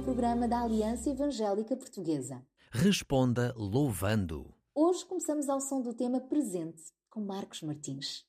um programa da Aliança Evangélica Portuguesa. Responda louvando. Hoje começamos ao som do tema Presente, com Marcos Martins.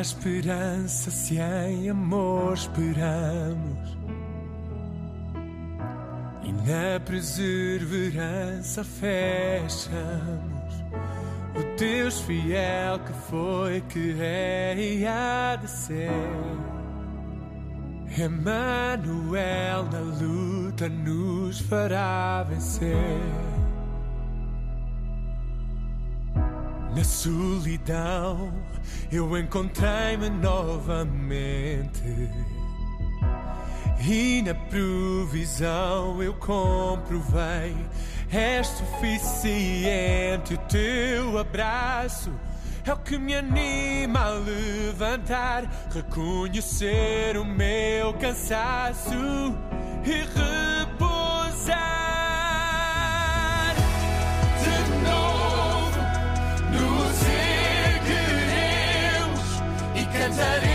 Na esperança se em amor esperamos e na perseverança fechamos o Deus fiel que foi, que é e há de ser. Emmanuel na luta nos fará vencer. Na solidão eu encontrei-me novamente. E na provisão eu comprovei: é suficiente o teu abraço. É o que me anima a levantar, reconhecer o meu cansaço e repousar. friends at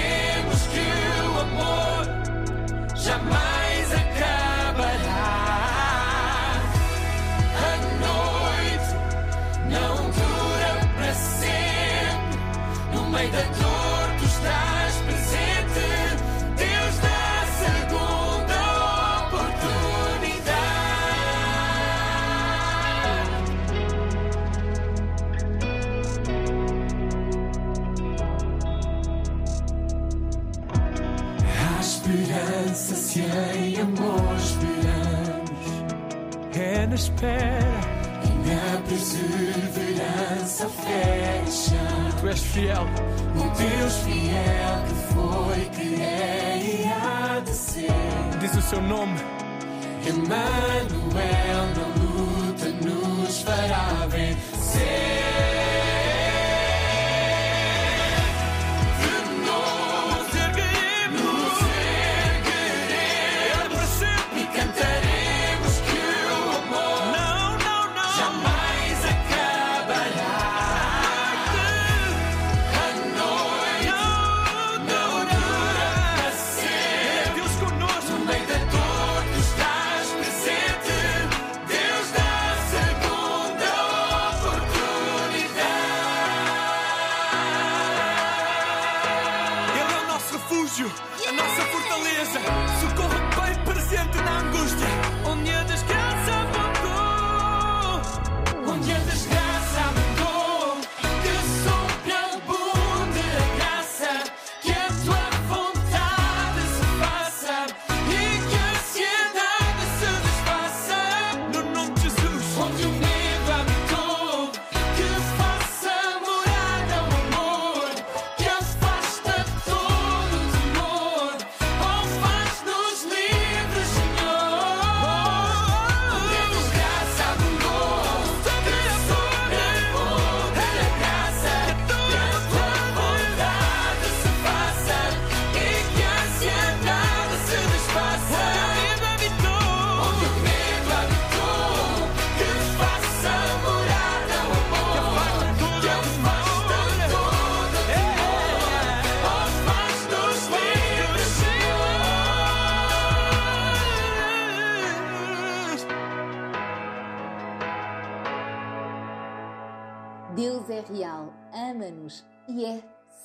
esperança se em amor esperamos. É na espera e na perseverança fecha. Tu és fiel, o Deus fiel que foi, que é e há de ser. Diz o seu nome. Emmanuel na luta nos fará vencer.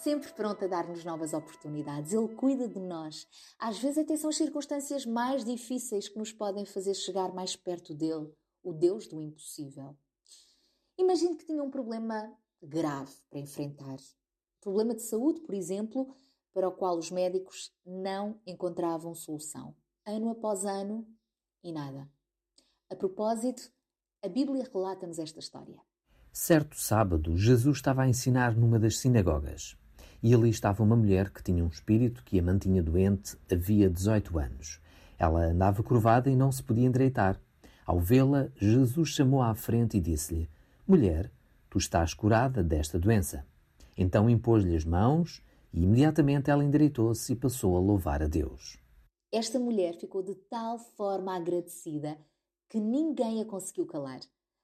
sempre pronto a dar-nos novas oportunidades. Ele cuida de nós. Às vezes até são as circunstâncias mais difíceis que nos podem fazer chegar mais perto dele, o Deus do impossível. Imagine que tinha um problema grave para enfrentar. Problema de saúde, por exemplo, para o qual os médicos não encontravam solução. Ano após ano e nada. A propósito, a Bíblia relata-nos esta história. Certo sábado, Jesus estava a ensinar numa das sinagogas. E ali estava uma mulher que tinha um espírito que a mantinha doente havia 18 anos. Ela andava curvada e não se podia endireitar. Ao vê-la, Jesus chamou à frente e disse-lhe: Mulher, tu estás curada desta doença. Então impôs-lhe as mãos e imediatamente ela endireitou-se e passou a louvar a Deus. Esta mulher ficou de tal forma agradecida que ninguém a conseguiu calar.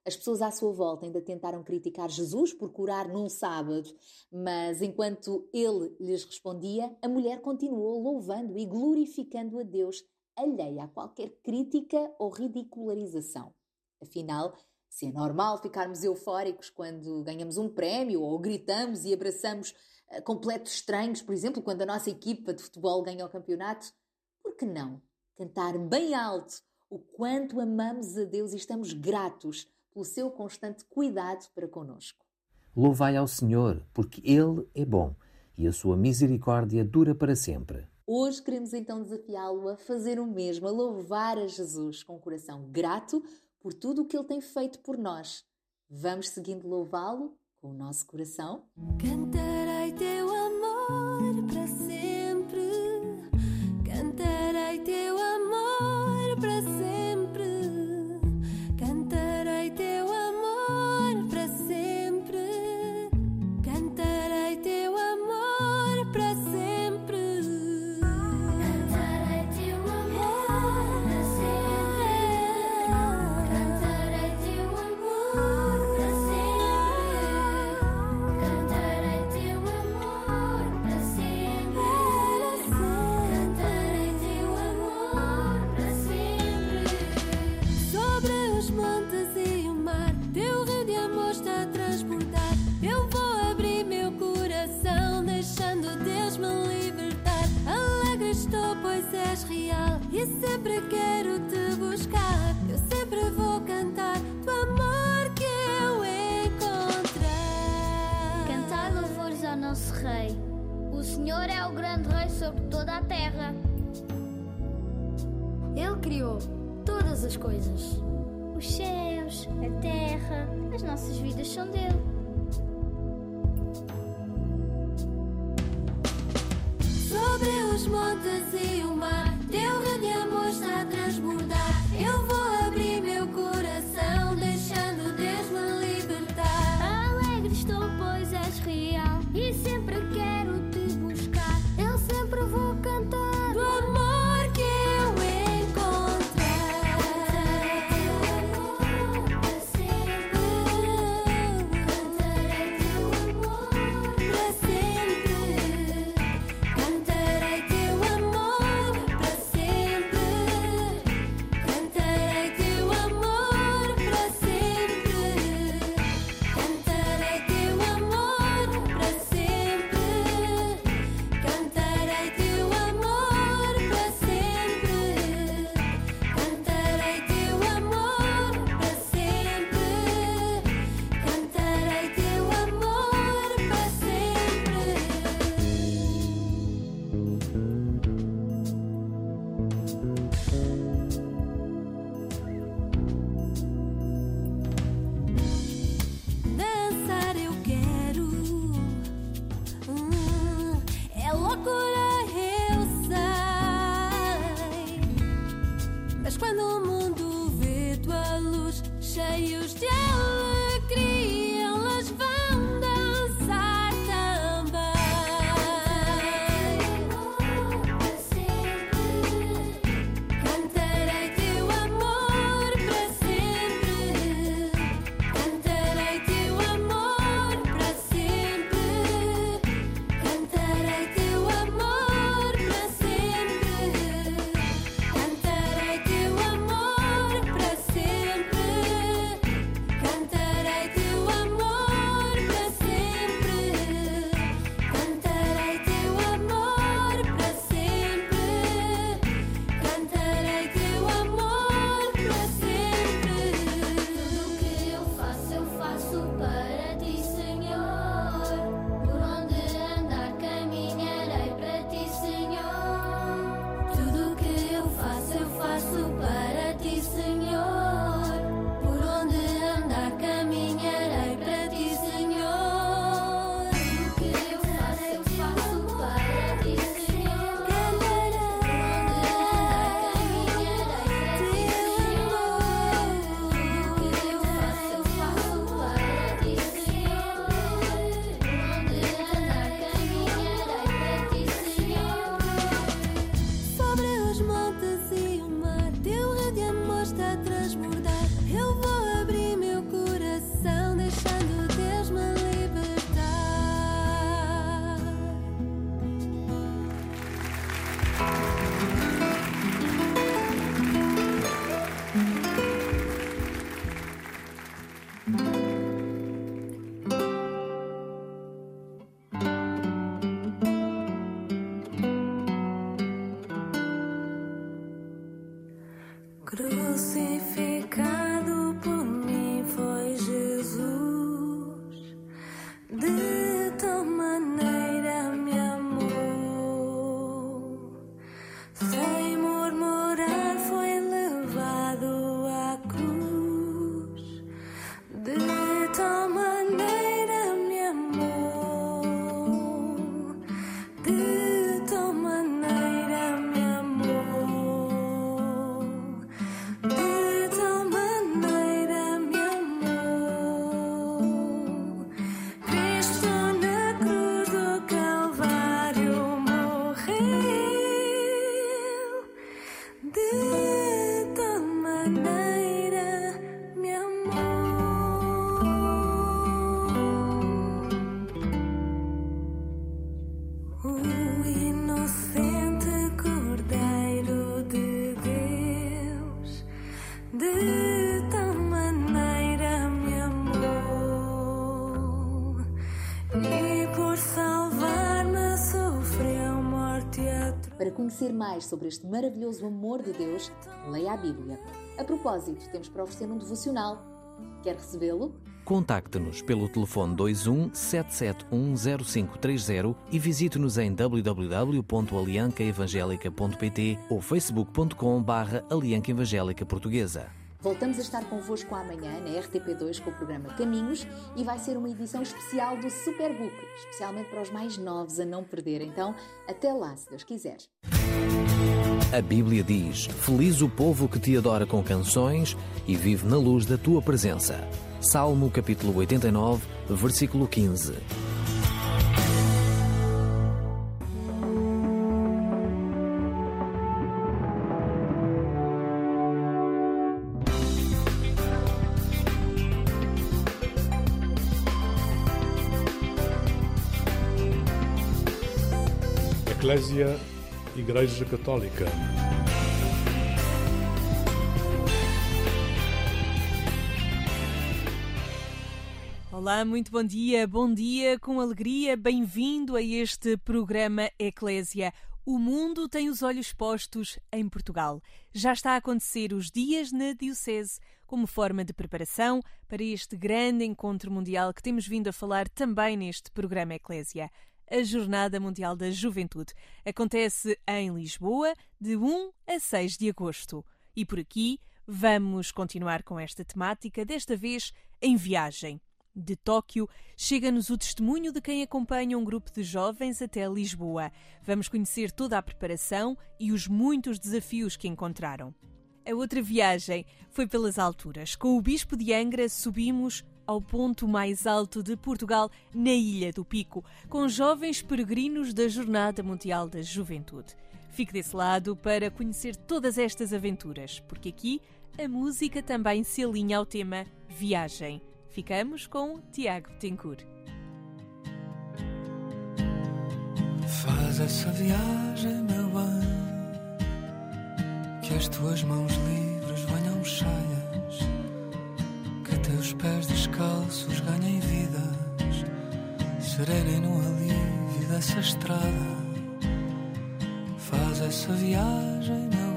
As pessoas à sua volta ainda tentaram criticar Jesus por curar num sábado, mas enquanto ele lhes respondia, a mulher continuou louvando e glorificando a Deus, alheia a qualquer crítica ou ridicularização. Afinal, se é normal ficarmos eufóricos quando ganhamos um prémio ou gritamos e abraçamos uh, completos estranhos, por exemplo, quando a nossa equipa de futebol ganha o campeonato, por que não cantar bem alto o quanto amamos a Deus e estamos gratos pelo seu constante cuidado para conosco? Louvai ao Senhor, porque Ele é bom e a sua misericórdia dura para sempre. Hoje queremos então desafiá-lo a fazer o mesmo, a louvar a Jesus com um coração grato por tudo o que ele tem feito por nós. Vamos seguindo louvá-lo com o nosso coração? Cantarei conhecer mais sobre este maravilhoso amor de Deus, leia a Bíblia. A propósito, temos para oferecer um devocional. Quer recebê-lo? Contacte-nos pelo telefone 21 7710530 e visite-nos em www.aliancaevangelica.pt ou facebook.com barra Alianca Evangélica Portuguesa. Voltamos a estar convosco amanhã na RTP2 com o programa Caminhos e vai ser uma edição especial do Superbook, especialmente para os mais novos a não perder. Então, até lá, se Deus quiser. A Bíblia diz: Feliz o povo que te adora com canções e vive na luz da tua presença. Salmo capítulo 89, versículo 15. Eclésia Igreja Católica. Olá, muito bom dia, bom dia, com alegria, bem-vindo a este programa Eclésia. O mundo tem os olhos postos em Portugal. Já está a acontecer os dias na Diocese, como forma de preparação para este grande encontro mundial que temos vindo a falar também neste programa Eclésia. A Jornada Mundial da Juventude acontece em Lisboa de 1 a 6 de agosto. E por aqui vamos continuar com esta temática, desta vez em viagem de Tóquio, chega-nos o testemunho de quem acompanha um grupo de jovens até Lisboa. Vamos conhecer toda a preparação e os muitos desafios que encontraram. A outra viagem foi pelas alturas. Com o Bispo de Angra subimos ao ponto mais alto de Portugal, na Ilha do Pico, com jovens peregrinos da Jornada Mundial da Juventude. Fique desse lado para conhecer todas estas aventuras, porque aqui a música também se alinha ao tema Viagem. Ficamos com Tiago Tencourt. Faz essa viagem, meu bem, que as tuas mãos livres venham cheias, teus pés descalços ganhem vidas, serenem no alívio dessa estrada. Faz essa viagem, meu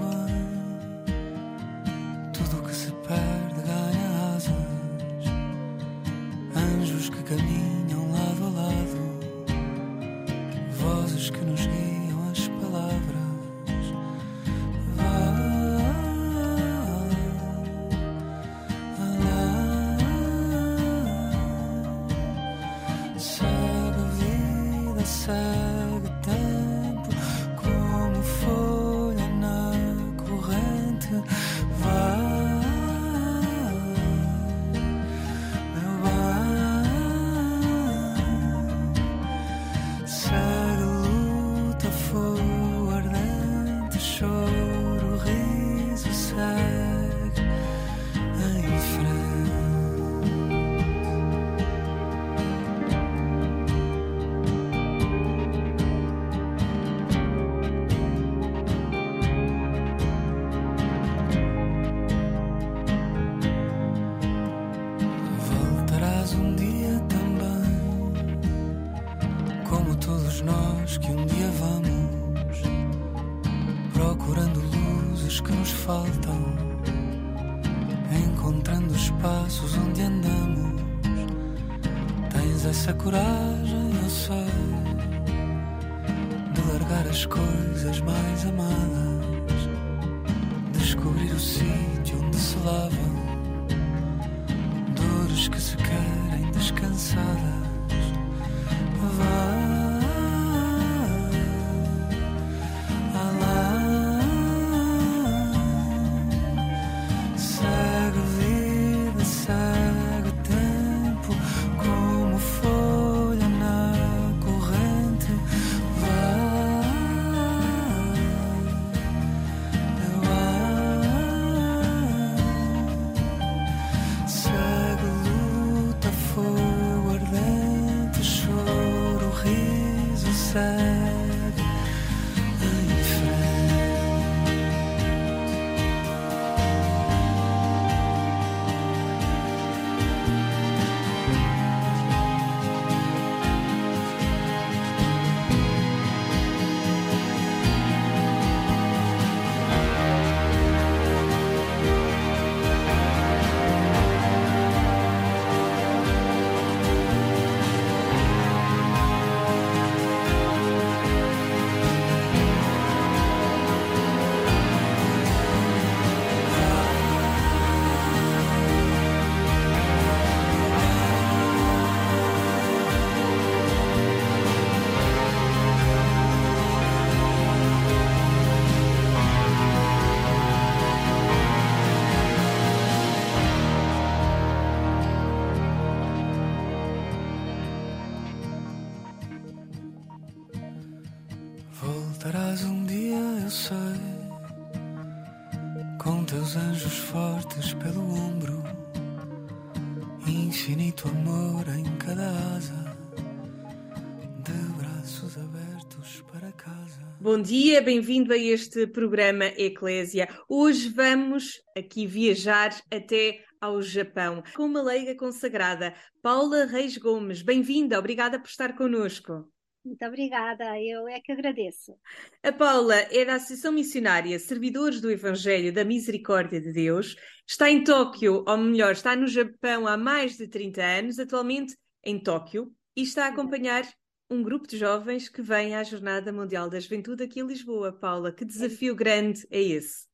Bom dia, bem-vindo a este programa Eclésia. Hoje vamos aqui viajar até ao Japão com uma leiga consagrada, Paula Reis Gomes. Bem-vinda, obrigada por estar connosco. Muito obrigada, eu é que agradeço. A Paula é da Associação Missionária Servidores do Evangelho da Misericórdia de Deus, está em Tóquio, ou melhor, está no Japão há mais de 30 anos, atualmente em Tóquio, e está a acompanhar um grupo de jovens que vem à Jornada Mundial da Juventude aqui em Lisboa. Paula, que desafio grande é esse?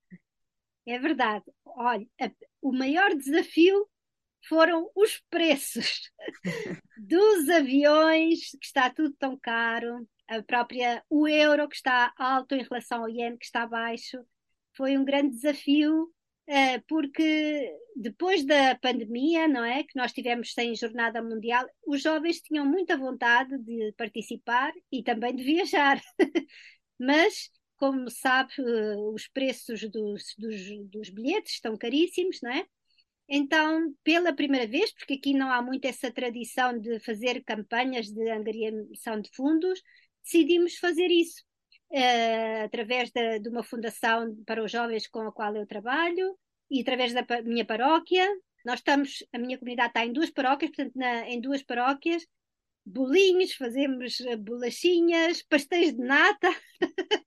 É verdade. Olha, o maior desafio foram os preços dos aviões, que está tudo tão caro, a própria o euro que está alto em relação ao iene que está baixo. Foi um grande desafio porque depois da pandemia, não é, que nós tivemos sem jornada mundial, os jovens tinham muita vontade de participar e também de viajar. Mas como sabe, eh, os preços dos, dos, dos bilhetes estão caríssimos, não é? Então, pela primeira vez, porque aqui não há muito essa tradição de fazer campanhas de angariação de fundos, decidimos fazer isso uh, através de, de, uma fundação para os jovens com a qual eu trabalho e através da minha paróquia. Nós estamos, a minha comunidade está em duas paróquias, portanto, na, em duas paróquias, bolinhos, fazemos eh, bolachinhas, pastéis de nata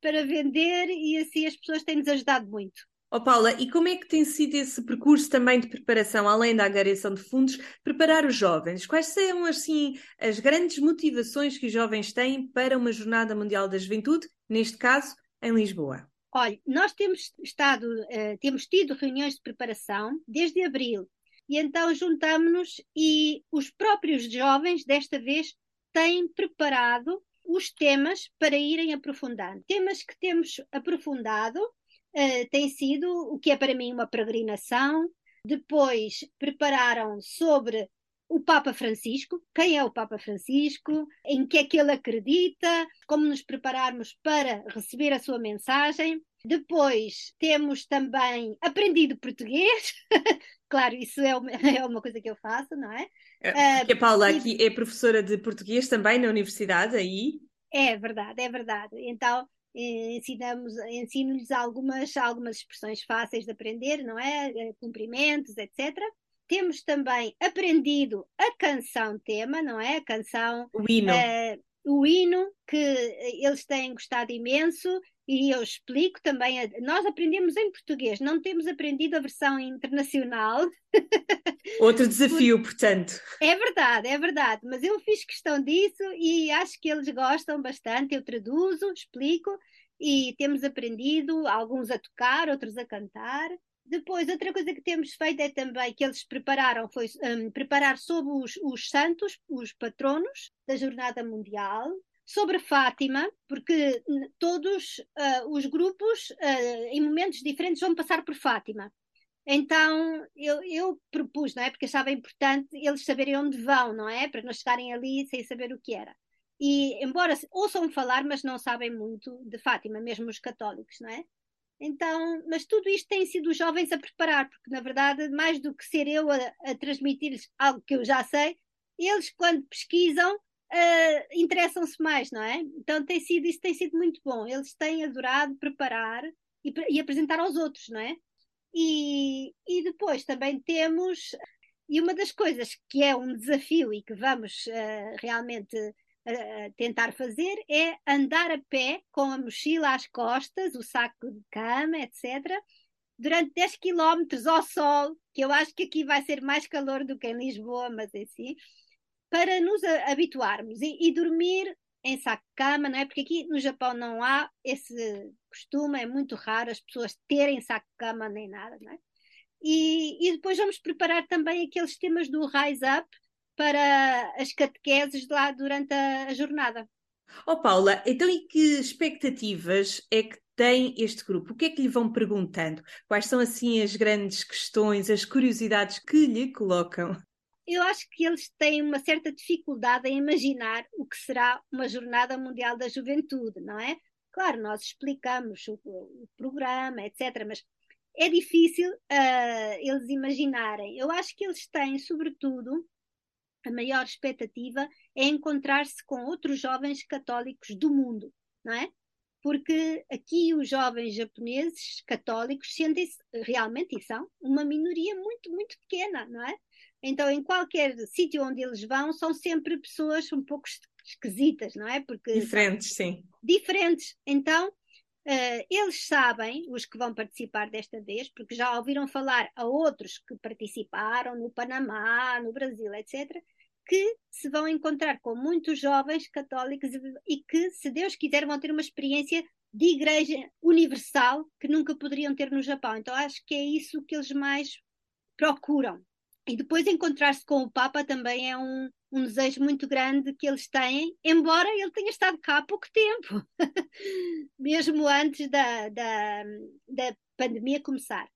para vender e assim as pessoas têm-nos ajudado muito. Oh Paula, e como é que tem sido esse percurso também de preparação, além da agregação de fundos, preparar os jovens? Quais são, assim, as grandes motivações que os jovens têm para uma Jornada Mundial da Juventude, neste caso, em Lisboa? Olha, nós temos estado, uh, temos tido reuniões de preparação desde abril, e então juntamos-nos e os próprios jovens, desta vez, têm preparado os temas para irem aprofundando. Temas que temos aprofundado uh, tem sido o que é para mim uma peregrinação. Depois prepararam sobre o Papa Francisco, quem é o Papa Francisco, em que é que ele acredita, como nos prepararmos para receber a sua mensagem. Depois temos também aprendido português, claro, isso é uma, é uma, coisa que eu faço, não é? é porque a Paula aqui é professora de português também na universidade, aí? É verdade, é verdade. Então, ensinamos, ensino-lhes algumas, algumas expressões fáceis de aprender, não é? Eh, cumprimentos, etc. Temos também aprendido a canção tema, não é? A canção. O hino. Uh, o hino, que eles têm gostado imenso, e eu explico também. Nós aprendemos em português, não temos aprendido a versão internacional. Outro desafio, portanto. É verdade, é verdade, mas eu fiz questão disso e acho que eles gostam bastante. Eu traduzo, explico e temos aprendido, alguns a tocar, outros a cantar. Depois, outra coisa que temos feito é também que eles prepararam, foi um, preparar sobre os, os santos, os patronos da Jornada Mundial, sobre Fátima, porque todos uh, os grupos, uh, em momentos diferentes, vão passar por Fátima. Então eu, eu, propus, não é? Porque achava importante eles saberem onde vão, não é? Para não chegarem ali sem saber o que era. E embora ouçam falar, mas não sabem muito de Fátima, mesmo os católicos, não é? Então, mas tudo isto tem sido os jovens a preparar, porque na verdade, mais do que ser eu a, a transmitir-lhes algo que eu já sei, eles quando pesquisam uh, interessam-se mais, não é? Então tem sido, isso tem sido muito bom. Eles têm adorado preparar e, e apresentar aos outros, não é? E, e depois também temos, e uma das coisas que é um desafio e que vamos uh, realmente uh, tentar fazer é andar a pé com a mochila às costas, o saco de cama, etc., durante 10 quilómetros ao sol, que eu acho que aqui vai ser mais calor do que em Lisboa, mas é assim, para nos habituarmos e, e dormir em saco-cama, não é? Porque aqui no Japão não há esse costume, é muito raro as pessoas terem saco-cama nem nada, não é? E, e, depois vamos preparar também aqueles temas do Rise Up para as catequeses lá durante a, a jornada. Oh Paula, então e que expectativas é que tem este grupo? O que é que lhe vão perguntando? Quais são assim as grandes questões, as curiosidades que lhe colocam? eu acho que eles têm uma certa dificuldade em imaginar o que será uma Jornada Mundial da Juventude, não é? Claro, nós explicamos o, o programa, etc., mas é difícil uh, eles imaginarem. Eu acho que eles têm, sobretudo, a maior expectativa é encontrar-se com outros jovens católicos do mundo, não é? Porque aqui os jovens japoneses católicos sentem-se realmente e são uma minoria muito, muito pequena, não é? Então, em qualquer sítio onde eles vão, são sempre pessoas um pouco esquisitas, não é? Porque diferentes, sim. Diferentes. Então, uh, eles sabem, os que vão participar desta vez, porque já ouviram falar a outros que participaram no Panamá, no Brasil, etc., que se vão encontrar com muitos jovens católicos e que, se Deus quiser, vão ter uma experiência de igreja universal que nunca poderiam ter no Japão. Então, acho que é isso que eles mais procuram. E depois encontrar-se com o Papa também é um, um desejo muito grande que eles têm, embora ele tenha estado cá há pouco tempo, mesmo antes da, da, da pandemia começar.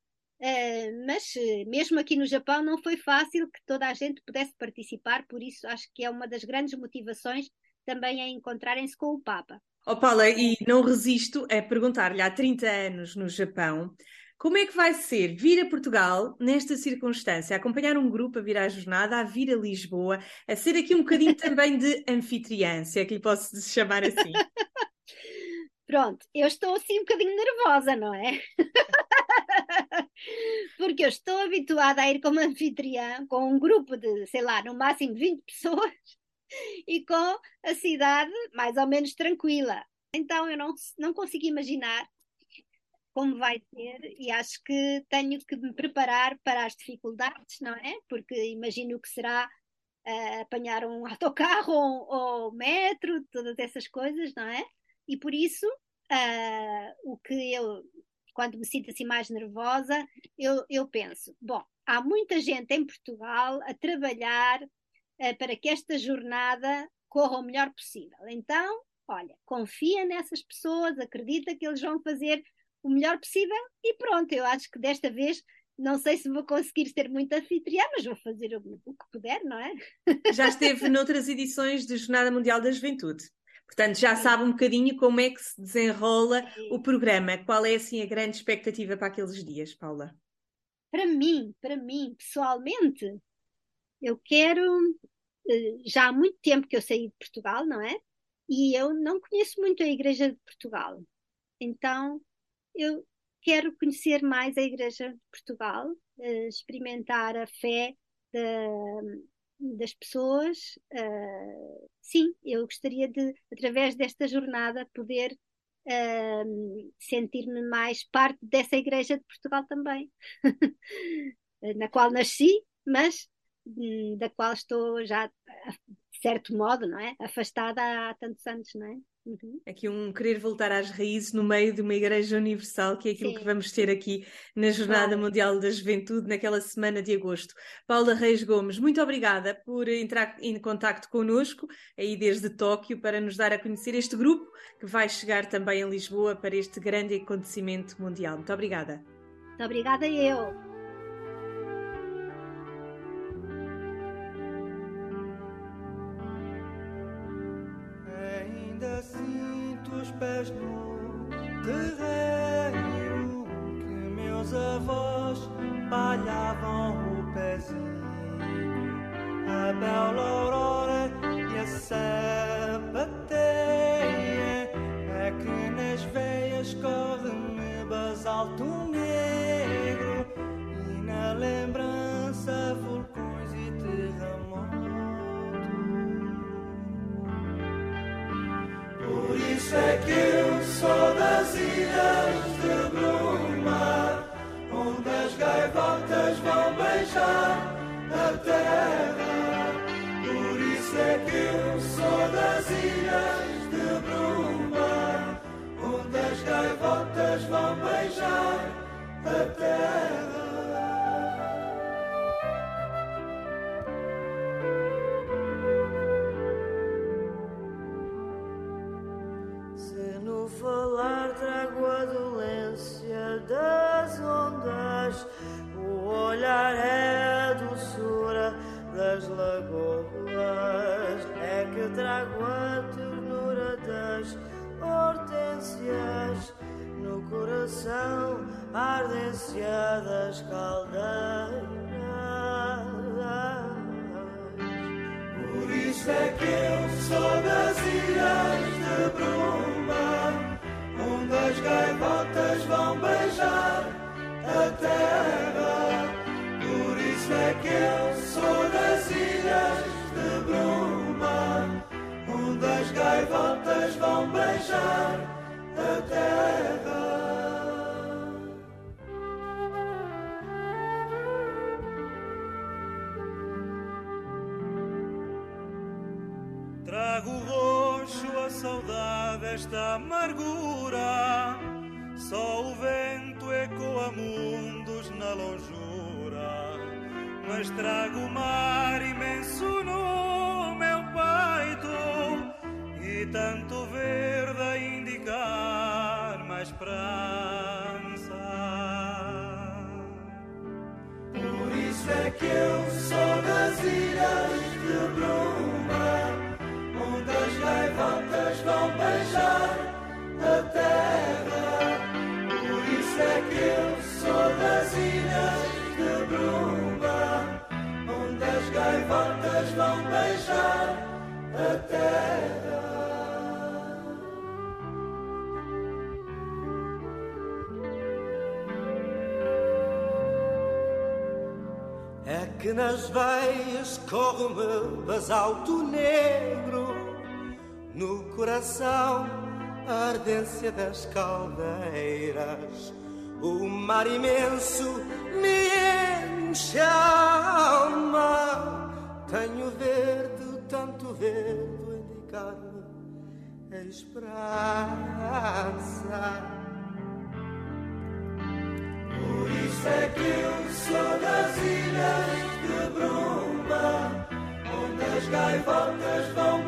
Uh, mas uh, mesmo aqui no Japão não foi fácil que toda a gente pudesse participar, por isso acho que é uma das grandes motivações também a encontrarem-se com o Papa. Oh Paula, e não resisto a perguntar-lhe há 30 anos no Japão, como é que vai ser vir a Portugal nesta circunstância, acompanhar um grupo a vir à jornada, a vir a Lisboa, a ser aqui um bocadinho também de anfitriã, se é que lhe posso chamar assim? Pronto, eu estou assim um bocadinho nervosa, não é? Porque eu estou habituada a ir como anfitriã com um grupo de, sei lá, no máximo 20 pessoas e com a cidade mais ou menos tranquila. Então eu não, não consigo imaginar como vai ser e acho que tenho que me preparar para as dificuldades, não é? Porque imagino que será uh, apanhar um autocarro ou, ou metro, todas essas coisas, não é? E por isso, uh, o que eu, quando me sinto assim mais nervosa, eu, eu penso, bom, há muita gente em Portugal a trabalhar uh, para que esta jornada corra o melhor possível. Então, olha, confia nessas pessoas, acredita que eles vão fazer o melhor possível e pronto, eu acho que desta vez não sei se vou conseguir ser muito anfitriã, mas vou fazer o, o que puder, não é? Já esteve noutras edições de Jornada Mundial da Juventude. Portanto, já sabe um bocadinho como é que se desenrola o programa. Qual é, assim, a grande expectativa para aqueles dias, Paula? Para mim, para mim, pessoalmente, eu quero... Eh, já há muito tempo que eu saí de Portugal, não é? E eu não conheço muito a Igreja de Portugal. Então, eu quero conhecer mais a Igreja de Portugal, uh, experimentar a fé de, das pessoas. Uh, sim, eu gostaria de, através desta jornada, poder uh, sentir-me mais parte dessa Igreja de Portugal também, na qual nasci, mas hum, da qual estou já, de certo modo, não é? afastada há tantos anos, não é? Uhum. Aqui um querer voltar às raízes no meio de uma igreja universal, que é aquilo Sim. que vamos ter aqui na Jornada claro. Mundial da Juventude, naquela semana de agosto. Paula Reis Gomes, muito obrigada por entrar em contato connosco, aí desde Tóquio, para nos dar a conhecer este grupo que vai chegar também a Lisboa para este grande acontecimento mundial. Muito obrigada. Muito obrigada eu. A terra. Eu sou das ilhas de bruma, onde as gaivotas vão beijar a terra. Mas trago o mar imenso no meu peito e tanto verde a indicar mais esperança. Por isso é que eu sou das ilhas de bruma, onde as gaivotas vão beijar a terra. Por isso é que eu sou das ilhas de bruma, gaivotas vão beijar a terra. É que nas veias corre-me basalto negro, no coração a ardência das caldeiras. O mar imenso me enche a indicar-me a esperança. Por isso é que eu sou das ilhas de bruma, onde as gaivotas vão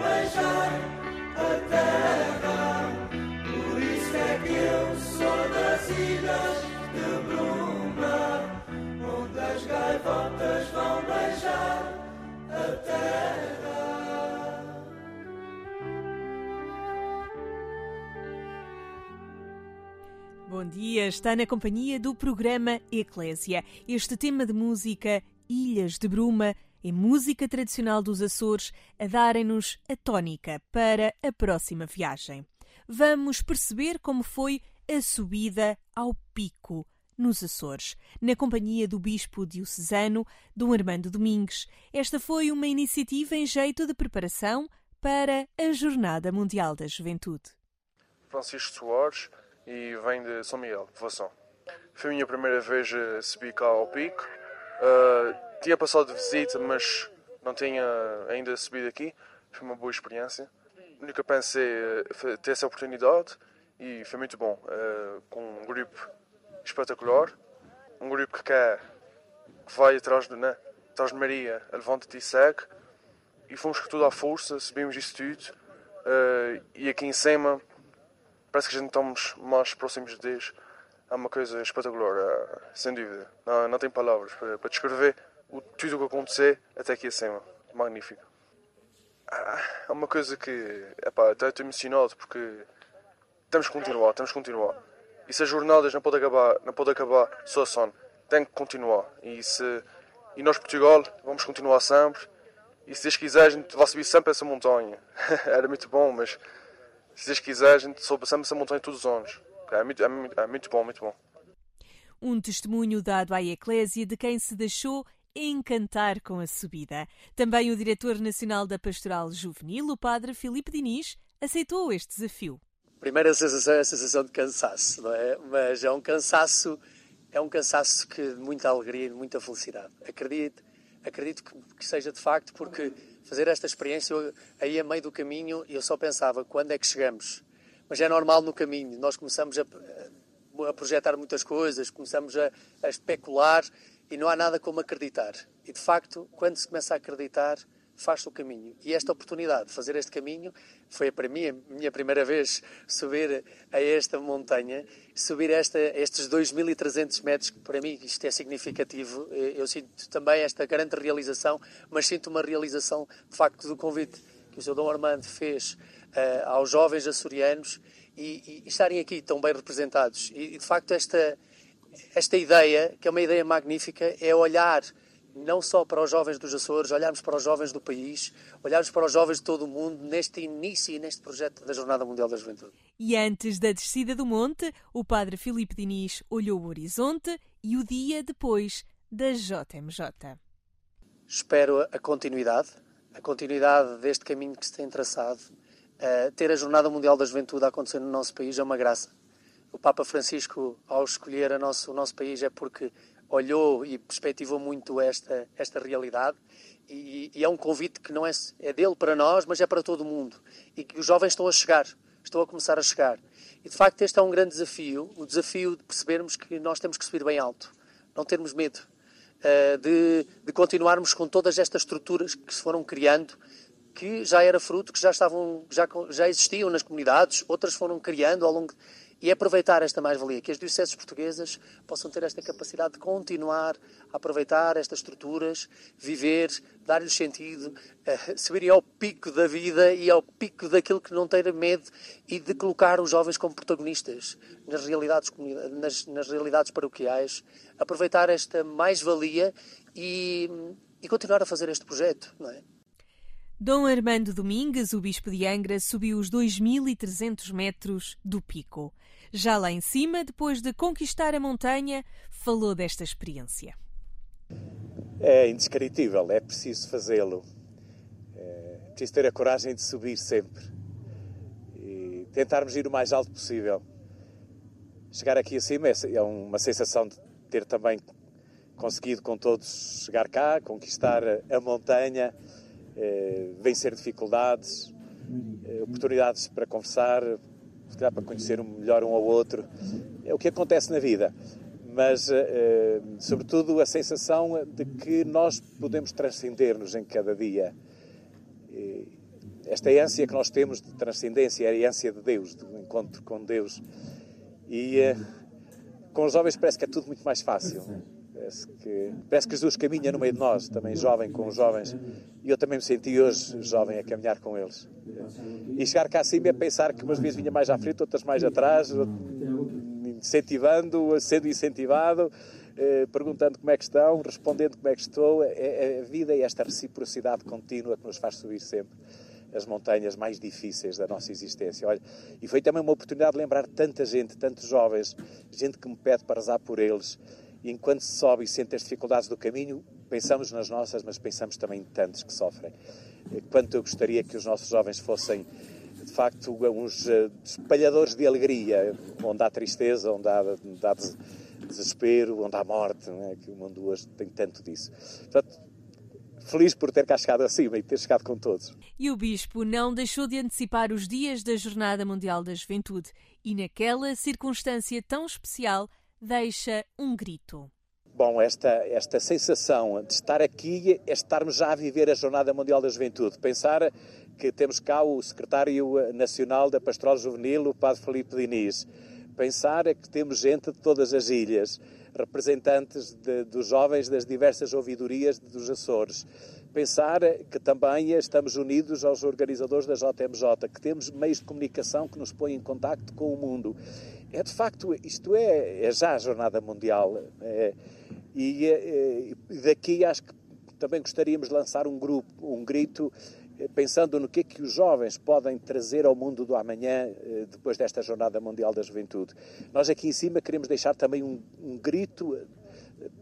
Bom dia, está na companhia do programa Eclésia. Este tema de música Ilhas de Bruma é música tradicional dos Açores a darem-nos a tónica para a próxima viagem. Vamos perceber como foi a subida ao pico nos Açores, na companhia do Bispo Diocesano, Dom Armando Domingues. Esta foi uma iniciativa em jeito de preparação para a Jornada Mundial da Juventude. Francisco Soares e vem de São Miguel, Voação. Foi a minha primeira vez a subir cá ao pico. Uh, tinha passado de visita, mas não tinha ainda subido aqui. Foi uma boa experiência. Nunca pensei uh, ter essa oportunidade e foi muito bom. Uh, com um grupo espetacular, um grupo que quer, que vai atrás de, né, atrás de Maria, levanta-te e segue. E fomos com toda a força, subimos isso tudo. e aqui em cima parece que a gente estamos mais próximos de Deus. É uma coisa espetacular, é, sem dúvida. Não, não tem palavras para, para descrever o, tudo o que aconteceu até aqui acima. Magnífico. É uma coisa que, epá, até estou emocionado porque temos que continuar, temos que continuar. E se as jornadas não podem acabar, não pode acabar só assim, tem que continuar. E, se, e nós, Portugal, vamos continuar sempre. E se Deus quiser, a gente vai subir sempre essa montanha. Era muito bom, mas se Deus quiser, a gente sempre essa montanha todos os anos. É muito, é, muito, é muito bom, muito bom. Um testemunho dado à Eclésia de quem se deixou encantar com a subida. Também o diretor nacional da Pastoral Juvenil, o padre Filipe Diniz, aceitou este desafio. Primeira sensação é a sensação de cansaço, não é? Mas é um cansaço, é um cansaço que de muita alegria e de muita felicidade. Acredito, acredito que seja de facto porque fazer esta experiência, aí a meio do caminho, eu só pensava quando é que chegamos. Mas é normal no caminho, nós começamos a, a projetar muitas coisas, começamos a, a, especular e não há nada como acreditar. E de facto, quando se começa a acreditar, faz o caminho. E esta oportunidade de fazer este caminho foi para mim a minha primeira vez subir a esta montanha, subir esta, estes 2.300 metros, que para mim isto é significativo. Eu sinto também esta grande realização, mas sinto uma realização de facto do convite que o Sr. Dom Armando fez uh, aos jovens açorianos e, e, estarem aqui tão bem representados. E, de facto esta, esta ideia, que é uma ideia magnífica, é olhar não só para os jovens dos Açores, olharmos para os jovens do país, olharmos para os jovens de todo o mundo neste início e neste projeto da Jornada Mundial da Juventude. E antes da descida do monte, o padre Filipe Diniz olhou o horizonte e o dia depois da JMJ. Espero a continuidade, a continuidade deste caminho que se tem traçado. Uh, ter a Jornada Mundial da Juventude a acontecer no nosso país é uma graça. O Papa Francisco, ao escolher nosso, o nosso país, é porque olhou e perspectivou muito esta, esta realidade. E, e, é um convite que não é, é dele para nós, mas é para todo o mundo. E que os jovens estão a chegar, estão a começar a chegar. E de facto este é um grande desafio, o desafio de percebermos que nós temos que subir bem alto, não termos medo uh, de, de continuarmos com todas estas estruturas que se foram criando que já era fruto, que já estavam, já, já existiam nas comunidades, outras foram criando ao longo e aproveitar esta mais-valia, que as dioceses portuguesas possam ter esta capacidade de continuar a aproveitar estas estruturas, viver, dar-lhes sentido, uh, subirem ao pico da vida e ao pico daquilo que não ter medo e de colocar os jovens como protagonistas nas realidades, nas, nas realidades paroquiais, aproveitar esta mais-valia e, e continuar a fazer este projeto, não é? Dom Armando Domingues, o Bispo de Angra, subiu os 2.300 metros do pico. Já lá em cima, depois de conquistar a montanha, falou desta experiência. É indescritível, é preciso fazê-lo. É preciso ter a coragem de subir sempre e tentarmos ir o mais alto possível. Chegar aqui acima é, é uma sensação de ter também conseguido com todos chegar cá, conquistar a montanha, é, vencer dificuldades, é, oportunidades para conversar, se calhar para conhecer melhor um ao outro. É o que acontece na vida. Mas, eh, sobretudo, a sensação de que nós podemos transcender-nos em cada dia. Esta ânsia que nós temos de transcendência é a ânsia de Deus, do encontro com Deus. E eh, com os jovens parece que é tudo muito mais fácil. Parece que, parece que Jesus caminha no meio de nós, também jovem com os jovens. E eu também me senti hoje jovem a caminhar com eles. E chegar cá acima é pensar que umas vezes vinha mais à frente, outras mais atrás, incentivando, sendo incentivado, eh, perguntando como é que estão, respondendo como é que estou. É, é a vida é esta reciprocidade contínua que nos faz subir sempre as montanhas mais difíceis da nossa existência. Olha, e foi também uma oportunidade de lembrar tanta gente, tantos jovens, gente que me pede para rezar por eles. E enquanto se sobe e sente as dificuldades do caminho, pensamos nas nossas, mas pensamos também em tantos que sofrem. Quanto eu gostaria que os nossos jovens fossem, de facto, uns eh, espalhadores de alegria, onde há tristeza, onde há, onde há desespero, onde há morte, é? que o mundo hoje tem tanto disso. Portanto, feliz por ter cá chegado acima e ter chegado com todos. E o Bispo não deixou de antecipar os dias da Jornada Mundial da Juventude e, naquela circunstância tão especial, deixa um grito. Bom, esta, esta sensação de estar aqui é estarmos já a viver a Jornada Mundial da Juventude. Pensar que temos cá o secretário nacional da Pastoral Juvenil, o Padre Felipe Diniz. Pensar que temos gente de todas as ilhas, representantes de, dos jovens das diversas ouvidorias dos Açores. Pensar que também estamos unidos aos organizadores da JMJ, que temos meios de comunicação que nos põem em contacto com o mundo. É de facto, isto é, é já a Jornada Mundial. É, e, é, e daqui acho que também gostaríamos de lançar um grupo, um grito, eh, pensando no que é que os jovens podem trazer ao mundo do amanhã depois desta Jornada Mundial da Juventude. Nós aqui em cima queremos deixar também um, um grito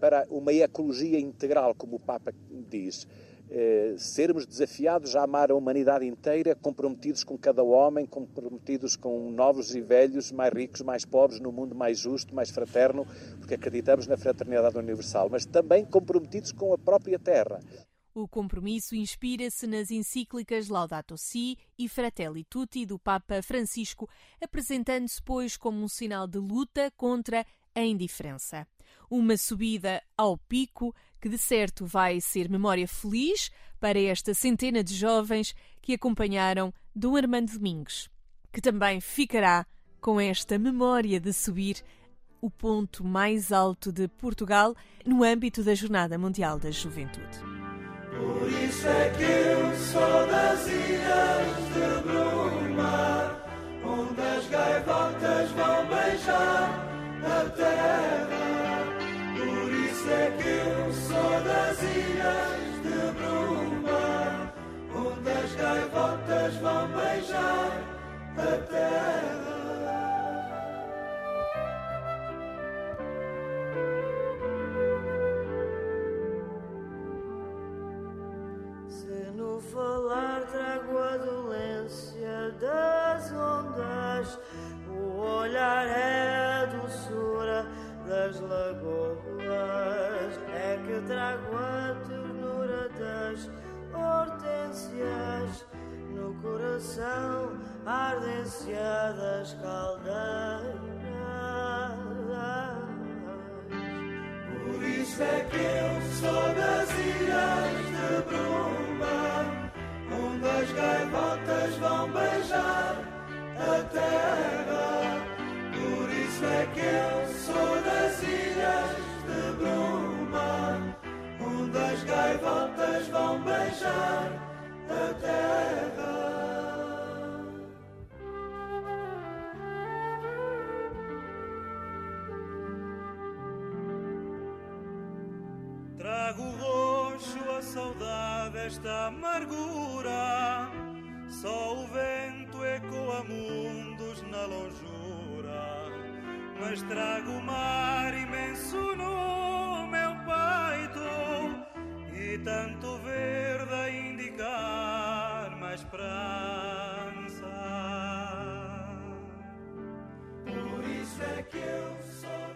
para uma ecologia integral, como o Papa diz. Eh, sermos desafiados a amar a humanidade inteira, comprometidos com cada homem, comprometidos com novos e velhos, mais ricos, mais pobres, no mundo mais justo, mais fraterno, porque acreditamos na fraternidade universal, mas também comprometidos com a própria terra. O compromisso inspira-se nas encíclicas Laudato Si e Fratelli Tutti do Papa Francisco, apresentando-se, pois, como um sinal de luta contra a indiferença. Uma subida ao pico que de certo vai ser memória feliz para esta centena de jovens que acompanharam Dom Armando Domingos, que também ficará com esta memória de subir o ponto mais alto de Portugal no âmbito da Jornada Mundial da Juventude. Por isso é que eu sou das ilhas de Bruma, onde as gaivotas vão beijar a terra. Que eu sou das ilhas de Bruma, onde as gaivotas vão beijar a terra. Se no falar no coração a ardência das caldeiras. Por isso é que eu sou das ilhas de Bruma, onde as gaivotas vão beijar a terra. Por isso é que eu sou das ilhas de Bruma, onde as gaivotas vão beijar terra. Trago roxo a saudade, esta amargura. Só o vento ecoa mundos na longura. Mas trago o mar imenso no meu peito e tanto mais esperança. Por isso é que eu sou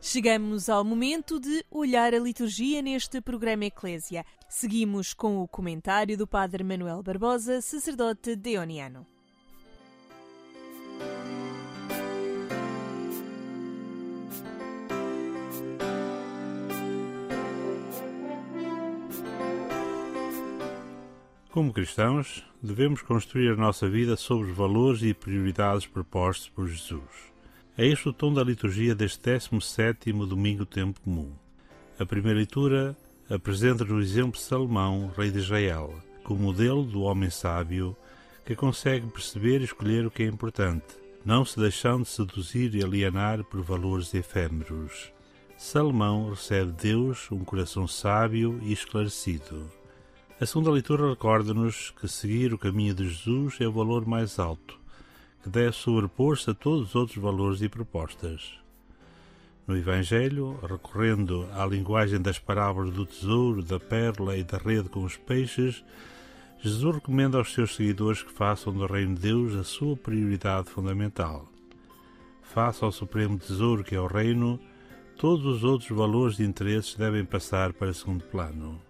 Chegamos ao momento de olhar a liturgia neste programa Eclésia. Seguimos com o comentário do Padre Manuel Barbosa, sacerdote deoniano. Como cristãos, devemos construir a nossa vida sobre os valores e prioridades propostos por Jesus. É este o tom da liturgia deste 17º Domingo Tempo Comum. A primeira leitura apresenta-nos o exemplo de Salomão, rei de Israel, como modelo do homem sábio que consegue perceber e escolher o que é importante, não se deixando de seduzir e alienar por valores efêmeros. Salomão recebe de Deus um coração sábio e esclarecido. A segunda leitura recorda-nos que seguir o caminho de Jesus é o valor mais alto, que deve sobrepor-se a todos os outros valores e propostas. No Evangelho, recorrendo à linguagem das parábolas do tesouro, da pérola e da rede com os peixes, Jesus recomenda aos seus seguidores que façam do Reino de Deus a sua prioridade fundamental. Face ao supremo tesouro que é o Reino, todos os outros valores e interesses devem passar para segundo plano.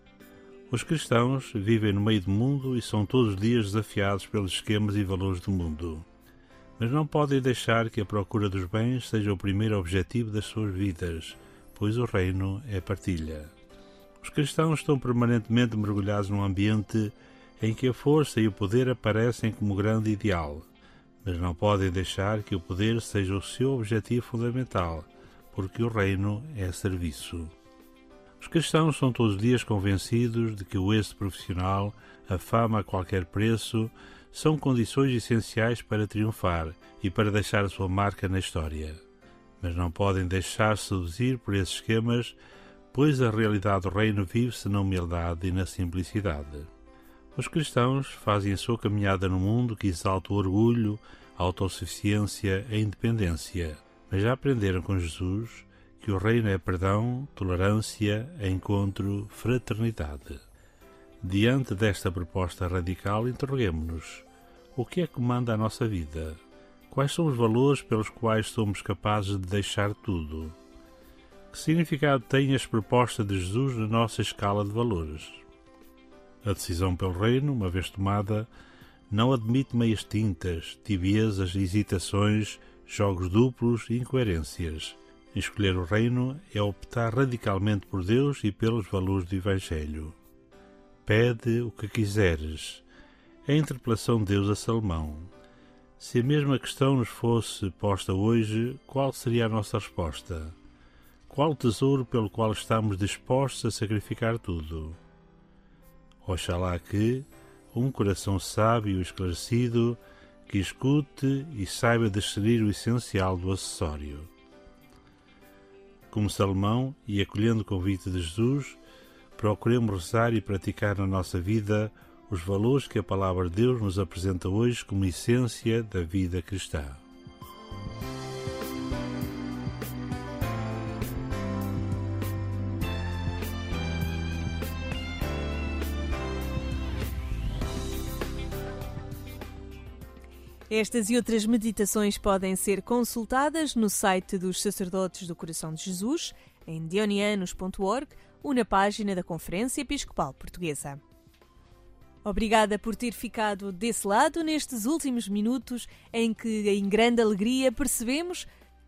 Os cristãos vivem no meio do mundo e são todos os dias desafiados pelos esquemas e valores do mundo. Mas não podem deixar que a procura dos bens seja o primeiro objetivo das suas vidas, pois o reino é partilha. Os cristãos estão permanentemente mergulhados num ambiente em que a força e o poder aparecem como grande ideal, mas não podem deixar que o poder seja o seu objetivo fundamental, porque o reino é serviço. Os cristãos são todos os dias convencidos de que o êxito profissional, a fama a qualquer preço, são condições essenciais para triunfar e para deixar a sua marca na história. Mas não podem deixar seduzir por esses esquemas, pois a realidade do reino vive-se na humildade e na simplicidade. Os cristãos fazem a sua caminhada no mundo que exalta o orgulho, a autossuficiência a independência, mas já aprenderam com Jesus que o reino é perdão, tolerância, encontro, fraternidade. Diante desta proposta radical, interroguemos-nos: o que é que manda a nossa vida? Quais são os valores pelos quais somos capazes de deixar tudo? Que significado têm as propostas de Jesus na nossa escala de valores? A decisão pelo reino, uma vez tomada, não admite meias tintas, tibiezas, hesitações, jogos duplos e incoerências Escolher o reino é optar radicalmente por Deus e pelos valores do Evangelho. Pede o que quiseres. É a interpelação de Deus a Salomão. Se a mesma questão nos fosse posta hoje, qual seria a nossa resposta? Qual o tesouro pelo qual estamos dispostos a sacrificar tudo? Oxalá que um coração sábio e esclarecido que escute e saiba discernir o essencial do acessório como Salomão e acolhendo o convite de Jesus, procuremos rezar e praticar na nossa vida os valores que a Palavra de Deus nos apresenta hoje como essência da vida cristã. Estas e outras meditações podem ser consultadas no site dos Sacerdotes do Coração de Jesus, em dionianos.org ou na página da Conferência Episcopal Portuguesa. Obrigada por ter ficado desse lado nestes últimos minutos em que, em grande alegria, percebemos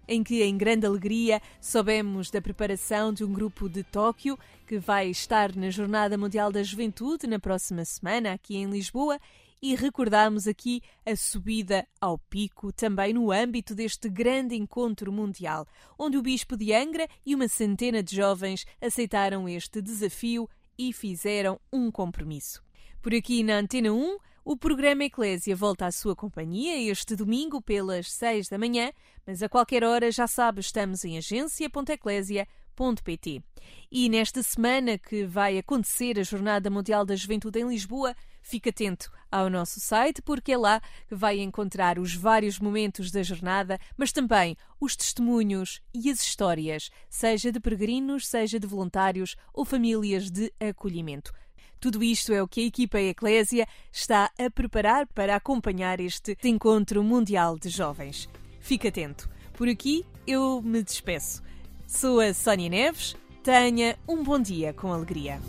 em que, em grande alegria, soubemos da preparação de um grupo de Tóquio que vai estar na Jornada Mundial da Juventude na próxima semana, aqui em Lisboa, e recordamos aqui a subida ao pico, também no âmbito deste grande encontro mundial, onde o Bispo de Angra e uma centena de jovens aceitaram este desafio e fizeram um compromisso. Por aqui na Antena 1, o programa Eclésia volta à sua companhia este domingo pelas 6 da manhã, mas a qualquer hora já sabe, estamos em agência.eclésia.pt. E nesta semana que vai acontecer a Jornada Mundial da Juventude em Lisboa, Fique atento ao nosso site, porque é lá que vai encontrar os vários momentos da jornada, mas também os testemunhos e as histórias, seja de peregrinos, seja de voluntários ou famílias de acolhimento. Tudo isto é o que a equipa Eclésia está a preparar para acompanhar este encontro mundial de jovens. Fique atento. Por aqui eu me despeço. Sou a Sónia Neves. Tenha um bom dia com alegria.